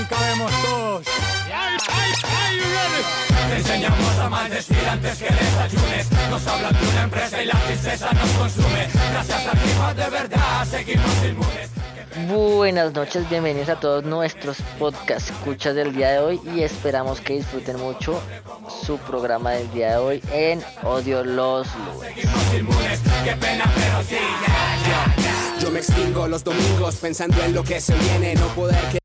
aquí cabemos todos. Te enseñamos a maldecir antes que desayunes Nos hablan de una empresa y la tristeza nos consume Gracias a rima de verdad seguimos inmunes Buenas noches, bienvenidos a todos nuestros podcast escuchas del día de hoy y esperamos que disfruten mucho su programa del día de hoy en Odio los Lunes. Yo me extingo los domingos pensando en lo que se viene, no poder que